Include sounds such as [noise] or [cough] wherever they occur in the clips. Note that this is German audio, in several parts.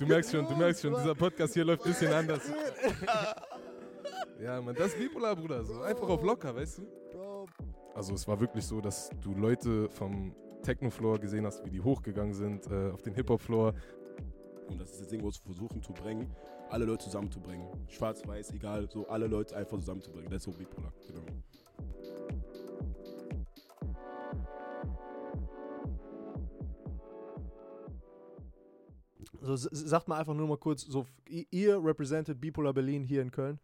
Du merkst schon, du merkst schon, dieser Podcast hier läuft ein bisschen anders. [laughs] Ja, man, das ist bipolar, Bruder. So einfach auf locker, weißt du? Also es war wirklich so, dass du Leute vom Techno-Floor gesehen hast, wie die hochgegangen sind äh, auf den Hip-Hop-Floor. Und das ist das Ding, was wir versuchen zu bringen, alle Leute zusammenzubringen. Schwarz, weiß, egal, so alle Leute einfach zusammenzubringen. Das ist so bipolar, genau. So, sagt mal einfach nur mal kurz, so, ihr represented Bipolar Berlin hier in Köln.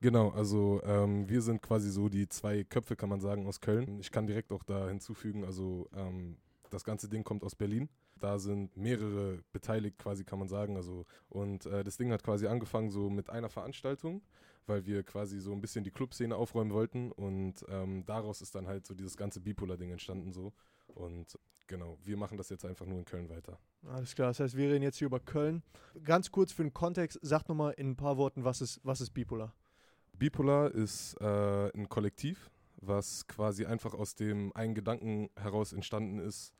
Genau, also ähm, wir sind quasi so die zwei Köpfe, kann man sagen, aus Köln. Ich kann direkt auch da hinzufügen, also ähm, das ganze Ding kommt aus Berlin. Da sind mehrere beteiligt, quasi kann man sagen. Also und äh, das Ding hat quasi angefangen so mit einer Veranstaltung, weil wir quasi so ein bisschen die Clubszene aufräumen wollten und ähm, daraus ist dann halt so dieses ganze Bipolar-Ding entstanden so. Und genau, wir machen das jetzt einfach nur in Köln weiter. Alles klar, das heißt, wir reden jetzt hier über Köln. Ganz kurz für den Kontext, sagt nochmal in ein paar Worten, was ist, was ist Bipolar? Bipolar ist äh, ein Kollektiv, was quasi einfach aus dem einen Gedanken heraus entstanden ist,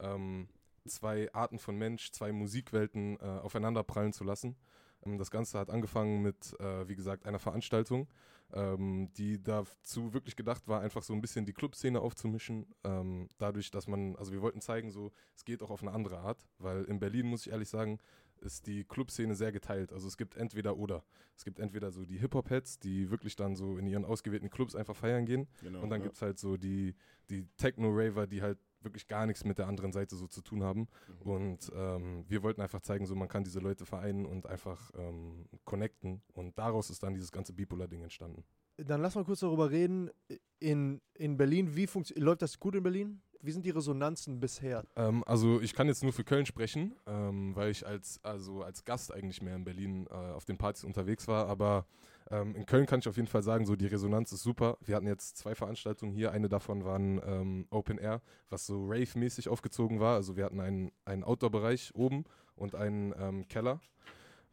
ähm, zwei Arten von Mensch, zwei Musikwelten äh, aufeinander prallen zu lassen. Ähm, das Ganze hat angefangen mit, äh, wie gesagt, einer Veranstaltung, ähm, die dazu wirklich gedacht war, einfach so ein bisschen die Clubszene aufzumischen. Ähm, dadurch, dass man, also wir wollten zeigen, so, es geht auch auf eine andere Art, weil in Berlin, muss ich ehrlich sagen, ist die Clubszene sehr geteilt. Also es gibt entweder oder. Es gibt entweder so die Hip-Hop-Heads, die wirklich dann so in ihren ausgewählten Clubs einfach feiern gehen. genau Und dann ja. gibt es halt so die, die Techno-Raver, die halt wirklich gar nichts mit der anderen Seite so zu tun haben. Mhm. Und ähm, wir wollten einfach zeigen, so man kann diese Leute vereinen und einfach ähm, connecten. Und daraus ist dann dieses ganze Bipolar-Ding entstanden. Dann lass mal kurz darüber reden. In, in Berlin, wie funktioniert, läuft das gut in Berlin? Wie sind die Resonanzen bisher? Ähm, also ich kann jetzt nur für Köln sprechen, ähm, weil ich als, also als Gast eigentlich mehr in Berlin äh, auf den Partys unterwegs war. Aber ähm, in Köln kann ich auf jeden Fall sagen, so die Resonanz ist super. Wir hatten jetzt zwei Veranstaltungen hier. Eine davon war ein ähm, Open Air, was so Rave-mäßig aufgezogen war. Also wir hatten einen, einen Outdoor-Bereich oben und einen ähm, Keller,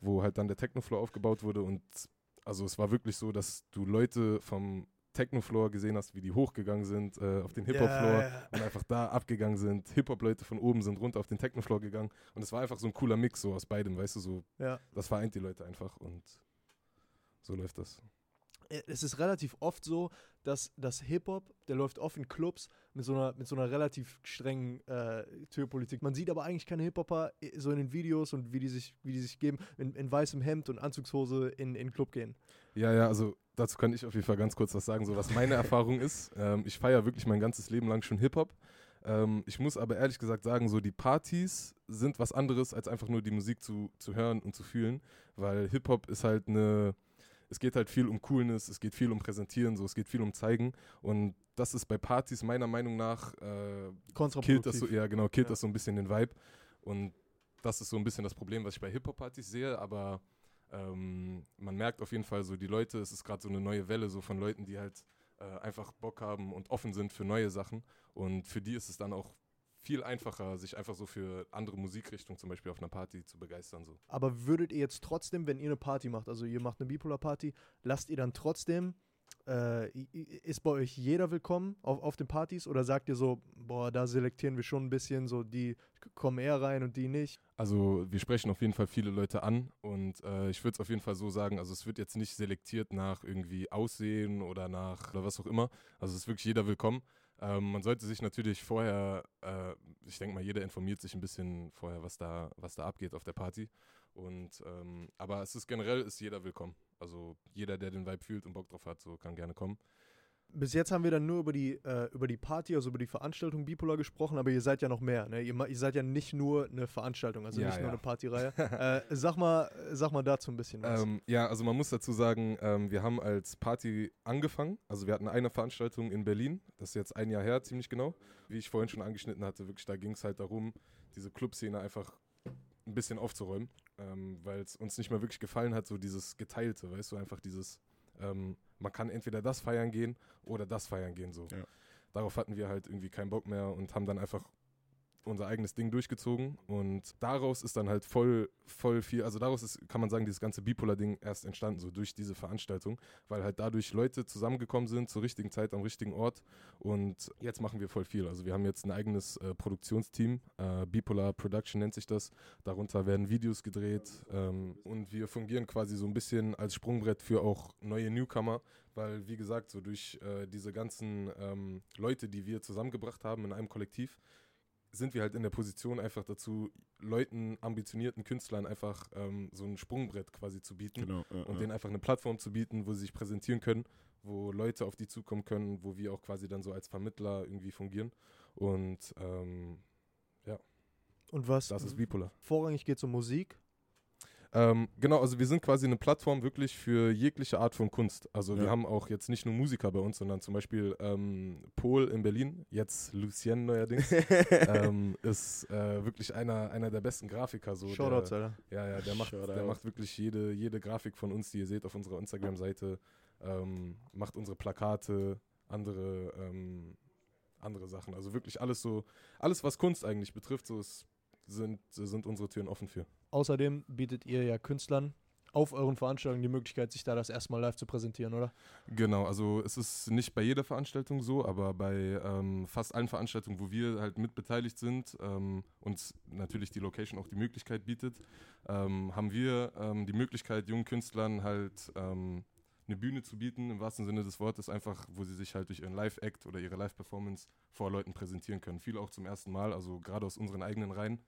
wo halt dann der Technofloor aufgebaut wurde. Und also es war wirklich so, dass du Leute vom Technofloor gesehen hast, wie die hochgegangen sind äh, auf den Hip-Hop-Floor Ja, ja. und einfach da abgegangen sind. Hip-Hop-Leute von oben sind runter auf den Techno-Floor gegangen. Und es war einfach so ein cooler Mix so aus beidem, weißt du, so, Ja. das vereint die Leute einfach und so läuft das. Es ist relativ oft so, dass das Hip-Hop, der läuft oft in Clubs mit so einer, mit so einer relativ strengen äh, Türpolitik. Man sieht aber eigentlich keine Hip-Hopper äh, so in den Videos und wie die sich, wie die sich geben, in, in weißem Hemd und Anzugshose in in den Club gehen. Ja, ja, also dazu kann ich auf jeden Fall ganz kurz was sagen, so was meine Erfahrung ist. [laughs] Ähm, ich feiere wirklich mein ganzes Leben lang schon Hip-Hop. Ähm, ich muss aber ehrlich gesagt sagen, so die Partys sind was anderes, als einfach nur die Musik zu, zu hören und zu fühlen, weil Hip-Hop ist halt eine, es geht halt viel um Coolness, es geht viel um Präsentieren, so, es geht viel um Zeigen. Und das ist bei Partys meiner Meinung nach äh, killt das so, ja genau, killt Ja. das so ein bisschen den Vibe. Und das ist so ein bisschen das Problem, was ich bei Hip-Hop-Partys sehe, aber ähm, man merkt auf jeden Fall so, die Leute, es ist gerade so eine neue Welle so von Leuten, die halt äh, einfach Bock haben und offen sind für neue Sachen. Und für die ist es dann auch viel einfacher, sich einfach so für andere Musikrichtungen zum Beispiel auf einer Party zu begeistern. So. Aber würdet ihr jetzt trotzdem, wenn ihr eine Party macht, also ihr macht eine Bipolar-Party, lasst ihr dann trotzdem, äh, ist bei euch jeder willkommen auf, auf den Partys oder sagt ihr so, boah, da selektieren wir schon ein bisschen, so die kommen eher rein und die nicht? Also wir sprechen auf jeden Fall viele Leute an und äh, ich würde es auf jeden Fall so sagen, also es wird jetzt nicht selektiert nach irgendwie Aussehen oder nach oder was auch immer. Also es ist wirklich jeder willkommen. Ähm, man sollte sich natürlich vorher, äh, ich denke mal, jeder informiert sich ein bisschen vorher, was da, was da abgeht auf der Party. Und ähm, aber es ist generell ist jeder willkommen. Also jeder, der den Vibe fühlt und Bock drauf hat, so kann gerne kommen. Bis jetzt haben wir dann nur über die, äh, über die Party, also über die Veranstaltung Bipolar gesprochen, aber ihr seid ja noch mehr. Ne? Ihr, ihr seid ja nicht nur eine Veranstaltung, also Ja, nicht nur ja. eine Partyreihe. [laughs] äh, sag, mal, sag mal dazu ein bisschen was. Ähm, ja, also man muss dazu sagen, ähm, wir haben als Party angefangen. Also wir hatten eine Veranstaltung in Berlin, das ist jetzt ein Jahr her, ziemlich genau. Wie ich vorhin schon angeschnitten hatte, wirklich, da ging es halt darum, diese Clubszene einfach ein bisschen aufzuräumen, ähm, weil es uns nicht mehr wirklich gefallen hat, so dieses Geteilte, weißt du, einfach dieses, ähm, man kann entweder das feiern gehen oder das feiern gehen, so. Ja. Darauf hatten wir halt irgendwie keinen Bock mehr und haben dann einfach unser eigenes Ding durchgezogen und daraus ist dann halt voll, voll viel, also daraus ist, kann man sagen, dieses ganze Bipolar-Ding erst entstanden, so durch diese Veranstaltung, weil halt dadurch Leute zusammengekommen sind zur richtigen Zeit am richtigen Ort und jetzt machen wir voll viel. Also wir haben jetzt ein eigenes äh, Produktionsteam, äh, Bipolar Production nennt sich das, darunter werden Videos gedreht ähm, und wir fungieren quasi so ein bisschen als Sprungbrett für auch neue Newcomer, weil wie gesagt, so durch äh, diese ganzen ähm, Leute, die wir zusammengebracht haben in einem Kollektiv, sind wir halt in der Position einfach dazu, Leuten, ambitionierten Künstlern einfach ähm, so ein Sprungbrett quasi zu bieten Genau. Ja, und ja. denen einfach eine Plattform zu bieten, wo sie sich präsentieren können, wo Leute auf die zukommen können, wo wir auch quasi dann so als Vermittler irgendwie fungieren. Und ähm, Und was? das ist Bipolar. Vorrangig geht es um Musik. Ähm, genau, also wir sind quasi eine Plattform wirklich für jegliche Art von Kunst. Also wir Ja. haben auch jetzt nicht nur Musiker bei uns, sondern zum Beispiel ähm, Paul in Berlin, jetzt Lucien neuerdings, [laughs] ähm, ist äh, wirklich einer, einer der besten Grafiker. So, Shoutouts, der, Alter. Ja, ja, der macht, der macht wirklich jede, jede Grafik von uns, die ihr seht auf unserer Instagram-Seite, ähm, macht unsere Plakate, andere, ähm, andere Sachen. Also wirklich alles so, alles was Kunst eigentlich betrifft, so ist, sind, sind unsere Türen offen für. Außerdem bietet ihr ja Künstlern auf euren Veranstaltungen die Möglichkeit, sich da das erstmal live zu präsentieren, oder? Genau, also es ist nicht bei jeder Veranstaltung so, aber bei ähm, fast allen Veranstaltungen, wo wir halt mit beteiligt sind, ähm, uns natürlich die Location auch die Möglichkeit bietet, ähm, haben wir ähm, die Möglichkeit, jungen Künstlern halt ähm, eine Bühne zu bieten, im wahrsten Sinne des Wortes, einfach, wo sie sich halt durch ihren Live-Act oder ihre Live-Performance vor Leuten präsentieren können. Viele auch zum ersten Mal, also gerade aus unseren eigenen Reihen.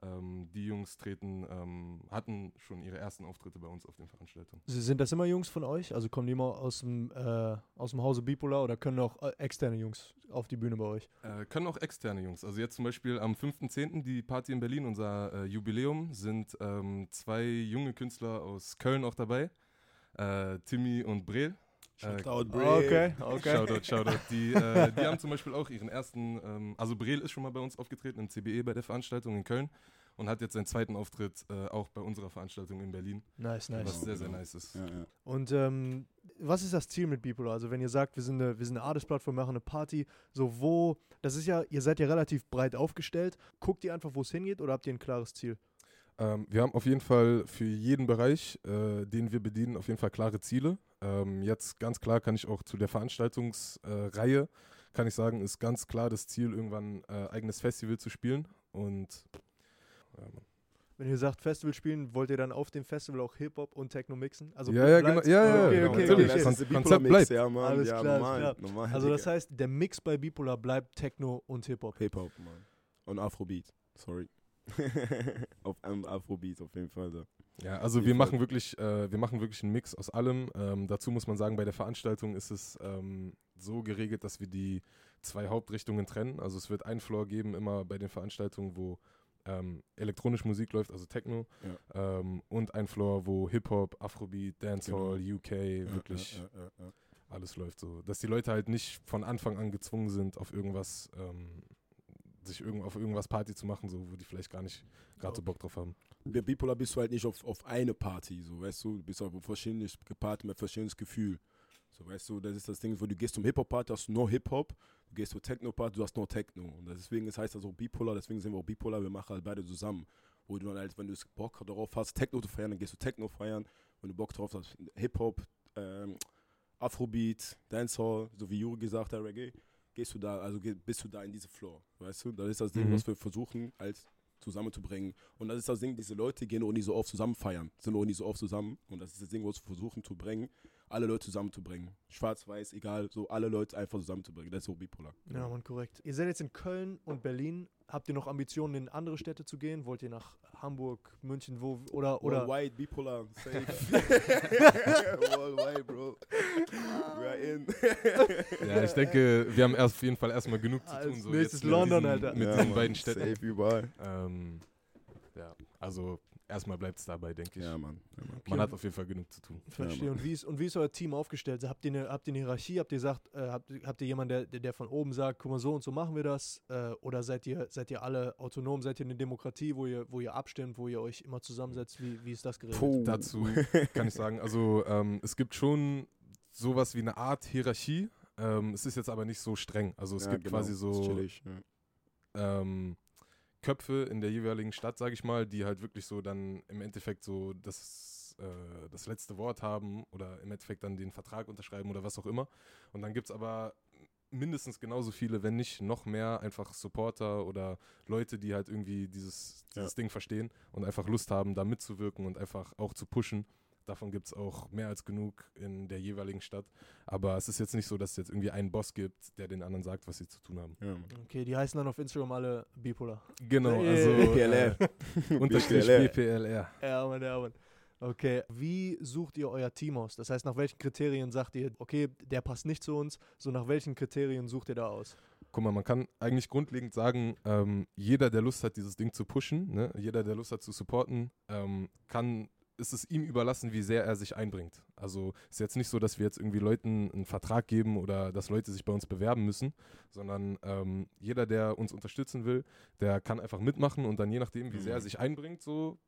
Ähm, die Jungs treten, ähm, hatten schon ihre ersten Auftritte bei uns auf den Veranstaltungen. Sind das immer Jungs von euch? Also kommen die immer aus dem, äh, aus dem Hause Bipolar oder können auch äh, externe Jungs auf die Bühne bei euch? Äh, können auch externe Jungs. Also jetzt zum Beispiel am 5.10. die Party in Berlin, unser äh, Jubiläum, sind ähm, zwei junge Künstler aus Köln auch dabei. Äh, Timmy und Brel. Äh, Shoutout, Bray. Okay, okay. Shoutout, Shoutout. Die, äh, die haben zum Beispiel auch ihren ersten, ähm, also Brel ist schon mal bei uns aufgetreten im CBE bei der Veranstaltung in Köln und hat jetzt seinen zweiten Auftritt äh, auch bei unserer Veranstaltung in Berlin, Nice, nice. was sehr, sehr nice ist. Ja, ja. Und ähm, was ist das Ziel mit Bipolar? Also wenn ihr sagt, wir sind eine, wir sind eine Artist-Plattform, machen eine Party, so wo, das ist ja, ihr seid ja relativ breit aufgestellt. Guckt ihr einfach, wo es hingeht oder habt ihr ein klares Ziel? Ähm, wir haben auf jeden Fall für jeden Bereich, äh, den wir bedienen, auf jeden Fall klare Ziele. Ähm, jetzt ganz klar kann ich auch zu der Veranstaltungsreihe, äh, kann ich sagen, ist ganz klar das Ziel, irgendwann äh, eigenes Festival zu spielen. Und Mann. Wenn ihr sagt Festival spielen, wollt ihr dann auf dem Festival auch Hip-Hop und Techno mixen? Also Ja, ja, genau. Ja, ja, okay, genau. okay, okay. Konzept bleibt. Ja, Mann. Alles ja, klar, normal, normal. Also das heißt, der Mix bei Bipolar bleibt Techno und Hip-Hop. Hip-Hop, Mann. Und Afrobeat. Sorry. [laughs] auf einem Afrobeat auf jeden Fall. So. Ja, also wir machen wirklich, äh, wir machen wirklich einen Mix aus allem. Ähm, dazu muss man sagen, bei der Veranstaltung ist es ähm, so geregelt, dass wir die zwei Hauptrichtungen trennen. Also es wird einen Floor geben, immer bei den Veranstaltungen, wo ähm, elektronische Musik läuft, also Techno, ähm, und ein Floor, wo Hip-Hop, Afrobeat, Dancehall, UK, Ja, wirklich Ja, ja, ja, ja. alles läuft so. Dass die Leute halt nicht von Anfang an gezwungen sind, auf irgendwas, ähm, sich irgend, auf irgendwas Party zu machen, so, wo die vielleicht gar nicht gerade so Bock drauf haben. Bei Bipolar bist du halt nicht auf, auf eine Party, so, weißt du, du bist auf verschiedene gepaart mit verschiedenes Gefühl. So, weißt du, das ist das Ding, wo du gehst zum Hip-Hop-Party, hast du nur Hip-Hop, du gehst zur Techno-Party, du hast nur Techno. Und deswegen das heißt das auch Bipolar, deswegen sind wir auch Bipolar, wir machen halt beide zusammen. Wo du dann halt, wenn du Bock darauf hast, Techno zu feiern, dann gehst du Techno feiern. Wenn du Bock drauf hast, Hip-Hop, ähm, Afrobeat, Dancehall, so wie Juri gesagt hat, Reggae, gehst du da, also bist du da in diese Floor, weißt du? Das ist das Ding, Mhm. was wir versuchen, als zusammenzubringen. Und das ist das Ding, diese Leute gehen auch nicht so oft zusammen feiern, sind auch nicht so oft zusammen. Und das ist das Ding, was wir versuchen zu bringen, alle Leute zusammenzubringen. Schwarz, weiß, egal, so alle Leute einfach zusammenzubringen. Das ist so bipolar. Ja, man, korrekt. Ihr seid jetzt in Köln und Berlin. Habt ihr noch Ambitionen, in andere Städte zu gehen? Wollt ihr nach Hamburg, München, wo oder oder Worldwide, bipolar, safe. [laughs] Worldwide, bro. We are in. Ja, ich denke, wir haben erst auf jeden Fall erstmal genug zu Als tun. So nächstes London, diesen, Alter. Mit Ja, diesen Mann, beiden Städten. Safe überall. Ähm, ja, also erstmal bleibt es dabei, denke ich. Ja, Mann. Ja, Mann. Man hat auf jeden Fall genug zu tun. Verstehe. Ja, und, wie ist, und wie ist euer Team aufgestellt? Habt ihr eine, habt ihr eine Hierarchie? Habt ihr gesagt, äh, habt, habt ihr jemanden, der, der, von oben sagt, guck mal, so und so machen wir das? Äh, oder seid ihr, seid ihr alle autonom? Seid ihr eine Demokratie, wo ihr, wo ihr abstimmt, wo ihr euch immer zusammensetzt? Wie, wie ist das geregelt? Puh. Dazu kann ich sagen, also ähm, es gibt schon sowas wie eine Art Hierarchie. Ähm, es ist jetzt aber nicht so streng. Also es Ja, gibt genau, quasi ist so chillig, ja. ähm, Köpfe in der jeweiligen Stadt, sage ich mal, die halt wirklich so dann im Endeffekt so das, äh, das letzte Wort haben oder im Endeffekt dann den Vertrag unterschreiben oder was auch immer. Und dann gibt es aber mindestens genauso viele, wenn nicht noch mehr, einfach Supporter oder Leute, die halt irgendwie dieses, dieses Ding verstehen und einfach Lust haben, da mitzuwirken und einfach auch zu pushen. Davon gibt es auch mehr als genug in der jeweiligen Stadt. Aber es ist jetzt nicht so, dass es jetzt irgendwie einen Boss gibt, der den anderen sagt, was sie zu tun haben. Ja. Okay, die heißen dann auf Instagram alle Bipolar. Genau, also [laughs] BPLR. äh, unterstrich BPLR. BPLR. Ja, Mann, ja, Mann. Okay, wie sucht ihr euer Team aus? Das heißt, nach welchen Kriterien sagt ihr, okay, der passt nicht zu uns? So nach welchen Kriterien sucht ihr da aus? Guck mal, man kann eigentlich grundlegend sagen, ähm, jeder, der Lust hat, dieses Ding zu pushen, ne? jeder, der Lust hat zu supporten, ähm, kann, ist es ihm überlassen, wie sehr er sich einbringt. Also ist jetzt nicht so, dass wir jetzt irgendwie Leuten einen Vertrag geben oder dass Leute sich bei uns bewerben müssen, sondern ähm, jeder, der uns unterstützen will, der kann einfach mitmachen und dann je nachdem, wie sehr er Mhm. sich einbringt, so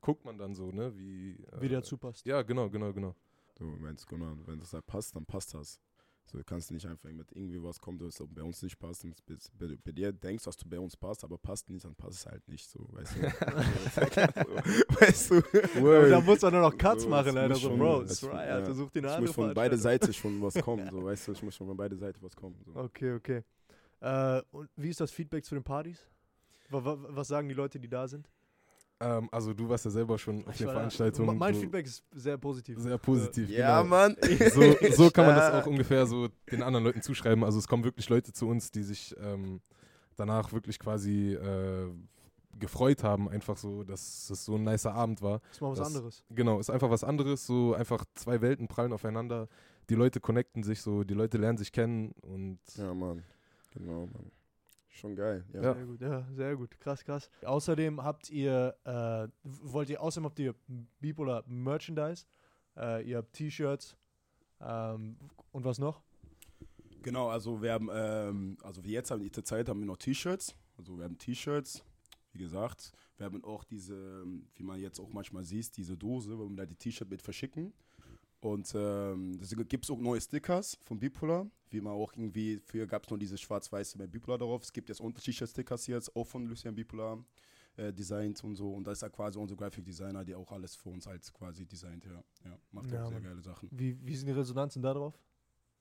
guckt man dann so, ne, wie, äh, Wie der dazu passt? Ja, genau, genau, genau. Du meinst, genau, wenn das halt passt, dann passt das. So, du kannst nicht einfach mit irgendwie was kommt, was bei uns nicht passt. Und bei, bei, bei dir denkst, dass du bei uns passt, aber passt nicht, dann passt es halt nicht so, weißt du? [laughs] weißt du? Da muss man nur noch Cuts So, machen, Alter. So, Bro, es- Sry, ja. Alter, such andere muss von beide. Seiten schon was kommen, so, weißt du? Es muss schon von beide Seiten was kommen. So. Okay, okay. Äh, und wie ist das Feedback zu den Partys? Wa- wa- Was sagen die Leute, die da sind? Ähm, also du warst ja selber schon auf Ich der Veranstaltung. Mein so Feedback ist sehr positiv. Sehr positiv. Ja, genau. Mann. [laughs] so, so kann man das auch ungefähr so den anderen Leuten zuschreiben. Also es kommen wirklich Leute zu uns, die sich ähm, danach wirklich quasi äh, gefreut haben, einfach so, dass es so ein nicer Abend war. Ist mal was das- anderes. Genau, ist einfach was anderes, so einfach zwei Welten prallen aufeinander. Die Leute connecten sich so, die Leute lernen sich kennen und Ja, Mann. Genau, Mann. Schon geil. Ja. Ja. Sehr gut, ja, sehr gut. Krass, krass. Außerdem habt ihr, äh, wollt ihr, außerdem habt ihr Bipolar Merchandise, äh, ihr habt T-Shirts ähm, und was noch? Genau, also wir haben, ähm, also wie jetzt haben wir zur Zeit haben wir noch T-Shirts. Also wir haben T-Shirts, wie gesagt. Wir haben auch diese, ähm, wie man jetzt auch manchmal sieht, diese Dose, wo wir da die T-Shirt mit verschicken. Und ähm, es gibt auch neue Stickers von Bipolar, wie man auch irgendwie, früher gab es noch diese schwarz-weiße mit Bipolar darauf. Es gibt jetzt unterschiedliche Stickers jetzt, auch von Lucian Bipolar äh, designt und so. Und das ist ja quasi unser Graphic Designer, der auch alles für uns halt quasi designt, ja. ja macht Ja, auch sehr geile Sachen. Wie, wie sind die Resonanzen da drauf?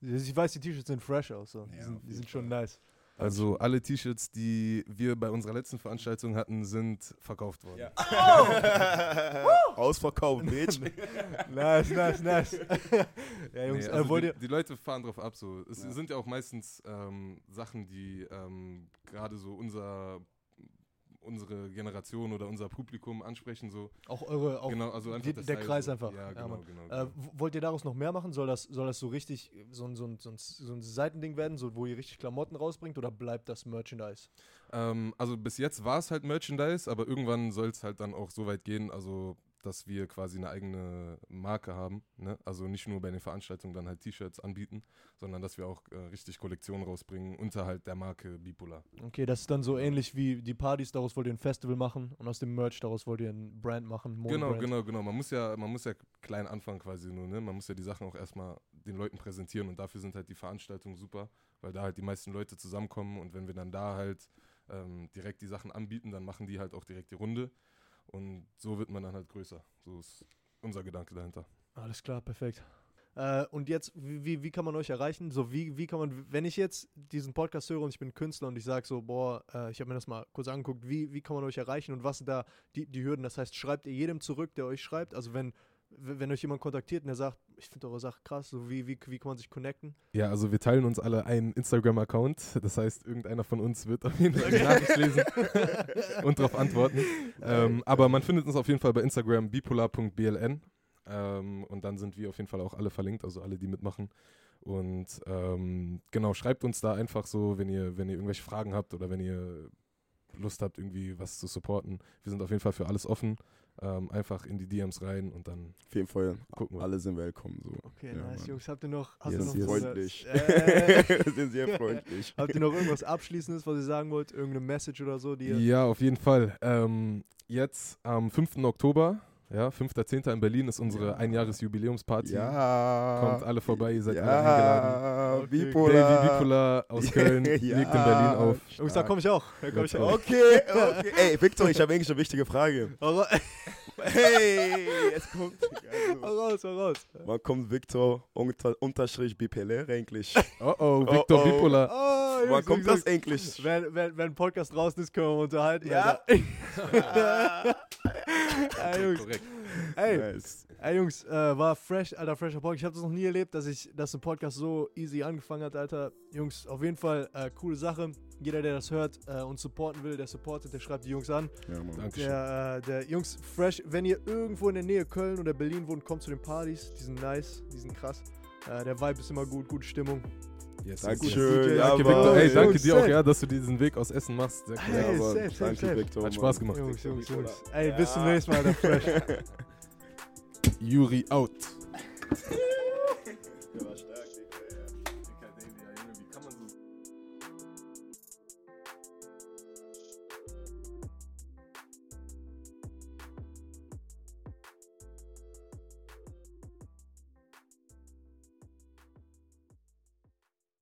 Ich weiß, die T-Shirts sehen fresh aus. So. Die Ja, sind, auf die sind schon nice. Also alle T-Shirts, die wir bei unserer letzten Veranstaltung hatten, sind verkauft worden. Ja. [laughs] Ausverkauft, Bitch. [laughs] nice, nice, nice. [laughs] ja, Jungs, Nee, äh, also die, die Leute fahren drauf ab. So. Es Ja. sind ja auch meistens ähm, Sachen, die ähm, gerade so unser, unsere Generation oder unser Publikum ansprechen. So. auch eure, auch genau, also die- der, Style Kreis so. einfach. Ja, Ja, genau, genau. Äh, genau. wollt ihr daraus noch mehr machen? Soll das, soll das so richtig so ein, so, so, ein, so ein Seitending werden, so, wo ihr richtig Klamotten rausbringt oder bleibt das Merchandise? Ähm, also bis jetzt war es halt Merchandise, aber irgendwann soll es halt dann auch so weit gehen, also dass wir quasi eine eigene Marke haben. Ne? Also nicht nur bei den Veranstaltungen dann halt T-Shirts anbieten, sondern dass wir auch äh, richtig Kollektionen rausbringen unter halt der Marke Bipolar. Okay, das ist dann so ähnlich wie die Partys, daraus wollt ihr ein Festival machen und aus dem Merch daraus wollt ihr ein Brand machen. Genau, Monobrand. genau, genau. Man muss ja, man muss ja klein anfangen quasi nur, ne? Man muss ja die Sachen auch erstmal den Leuten präsentieren und dafür sind halt die Veranstaltungen super, weil da halt die meisten Leute zusammenkommen und wenn wir dann da halt ähm, direkt die Sachen anbieten, dann machen die halt auch direkt die Runde und so wird man dann halt größer. So ist unser Gedanke dahinter. Alles klar, perfekt. Äh, und jetzt, wie, wie, kann man euch erreichen? So, wie, wie kann man, wenn ich jetzt diesen Podcast höre und ich bin Künstler und ich sage so, boah, äh, ich habe mir das mal kurz angeguckt, wie, wie kann man euch erreichen und was sind da die, die Hürden? Das heißt, schreibt ihr jedem zurück, der euch schreibt? Also wenn, wenn euch jemand kontaktiert und der sagt, ich finde eure Sache krass, so wie, wie, wie kann man sich connecten? Ja, also wir teilen uns alle einen Instagram-Account. Das heißt, irgendeiner von uns wird auf jeden Fall die Nachricht lesen [laughs] und darauf antworten. Ähm, aber man findet uns auf jeden Fall bei Instagram bipolar.bln. Ähm, und dann sind wir auf jeden Fall auch alle verlinkt, also alle, die mitmachen. Und ähm, genau, schreibt uns da einfach so, wenn ihr, wenn ihr irgendwelche Fragen habt oder wenn ihr Lust habt, irgendwie was zu supporten. Wir sind auf jeden Fall für alles offen. Ähm, einfach in die DMs rein und dann Auf jeden Fall, gucken wir. alle sind willkommen. So. Okay, Ja, nice, Mann. Jungs. Habt ihr noch, habt Yes, noch yes. Freundlich. Äh, [laughs] Wir sind sehr [laughs] freundlich. habt ihr noch irgendwas Abschließendes, was ihr sagen wollt? Irgendeine Message oder so, die Ja, auf jeden Fall. Ähm, jetzt am 5. Oktober Ja, 5.10. in Berlin ist unsere Einjahresjubiläumsparty. Ja. Kommt alle vorbei, ihr seid alle eingeladen. ja, Okay. Bipolar. Davy Bipolar aus [laughs] Köln Ja. legt in Berlin auf. Jungs, da komme ich auch. Da komm ich auch. Okay, okay. Ey, Victor, ich habe eigentlich eine wichtige Frage. Hey, jetzt kommt. [laughs] Also, raus, hau raus. wann kommt Victor unter, unterstrich BPLR eigentlich? Oh oh, Victor oh. Bipolar. Oh, Wann Jungs, kommt Jungs, das eigentlich? Wenn, wenn, wenn ein Podcast draußen ist, können wir uns unterhalten. Ja. [laughs] [laughs] Ey, Jungs, Korrekt. ey, Nice. ey, Jungs äh, war fresh, alter, fresher Podcast. Ich habe das noch nie erlebt, dass ich, dass ein Podcast so easy angefangen hat, Alter. Jungs, auf jeden Fall äh, coole Sache. Jeder, der das hört äh, und supporten will, der supportet, der schreibt die Jungs an. Ja, Mann. Dankeschön. Der, äh, der Jungs, fresh, wenn ihr irgendwo in der Nähe Köln oder Berlin wohnt, kommt zu den Partys. Die sind nice, die sind krass. Äh, der Vibe ist immer gut, gute Stimmung. Yes, yes, yes. Dankeschön. Ja, Danke. Victor. Ey, Jungs, danke dir auch, ja, dass du diesen Weg aus Essen machst. Sehr cool. Hey, Ja, safe, Danke, safe. Victor. Hat. Spaß gemacht. Jungs, Jungs. Jungs. Ey, bis zum nächsten Mal, der Fresh. Yuri out.